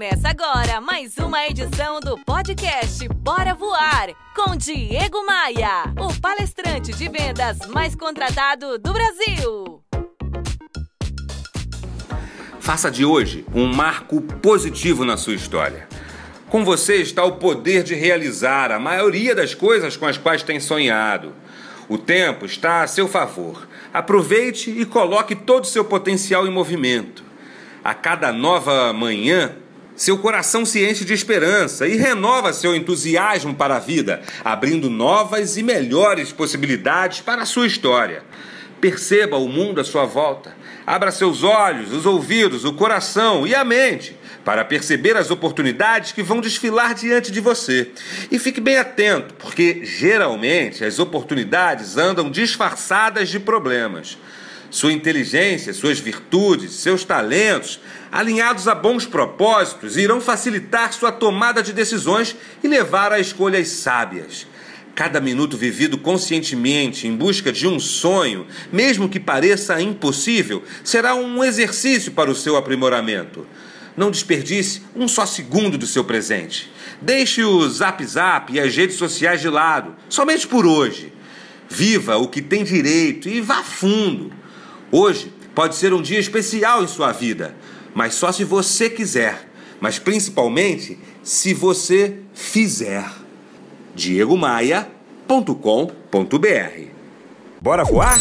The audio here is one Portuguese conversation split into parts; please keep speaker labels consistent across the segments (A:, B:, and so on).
A: Começa agora mais uma edição do podcast Bora Voar com Diego Maia, o palestrante de vendas mais contratado do Brasil.
B: Faça de hoje um marco positivo na sua história. Com você está o poder de realizar a maioria das coisas com as quais tem sonhado. O tempo está a seu favor. Aproveite e coloque todo o seu potencial em movimento. A cada nova manhã, seu coração se enche de esperança e renova seu entusiasmo para a vida, abrindo novas e melhores possibilidades para a sua história. Perceba o mundo à sua volta. Abra seus olhos, os ouvidos, o coração e a mente para perceber as oportunidades que vão desfilar diante de você. E fique bem atento, porque geralmente as oportunidades andam disfarçadas de problemas. Sua inteligência, suas virtudes, seus talentos, alinhados a bons propósitos, irão facilitar sua tomada de decisões e levar a escolhas sábias. Cada minuto vivido conscientemente em busca de um sonho, mesmo que pareça impossível, será um exercício para o seu aprimoramento. Não desperdice um só segundo do seu presente. Deixe o Zap Zap e as redes sociais de lado, somente por hoje. Viva o que tem direito e vá fundo. Hoje pode ser um dia especial em sua vida, mas só se você quiser, mas principalmente se você fizer. diegomaia.com.br Bora voar?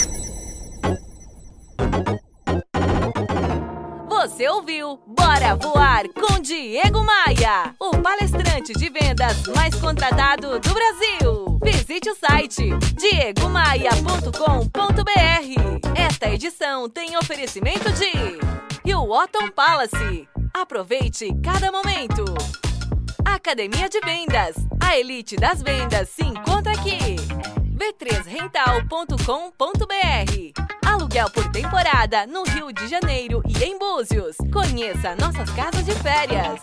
A: Você ouviu Bora Voar com Diego Maia, o palestrante de vendas mais contratado do Brasil. Visite o site diegomaia.com.br. Edição tem oferecimento de Otton Palace. Aproveite cada momento. Academia de Vendas. A elite das vendas se encontra aqui. b3rental.com.br. Aluguel por temporada no Rio de Janeiro e em Búzios. Conheça nossas casas de férias.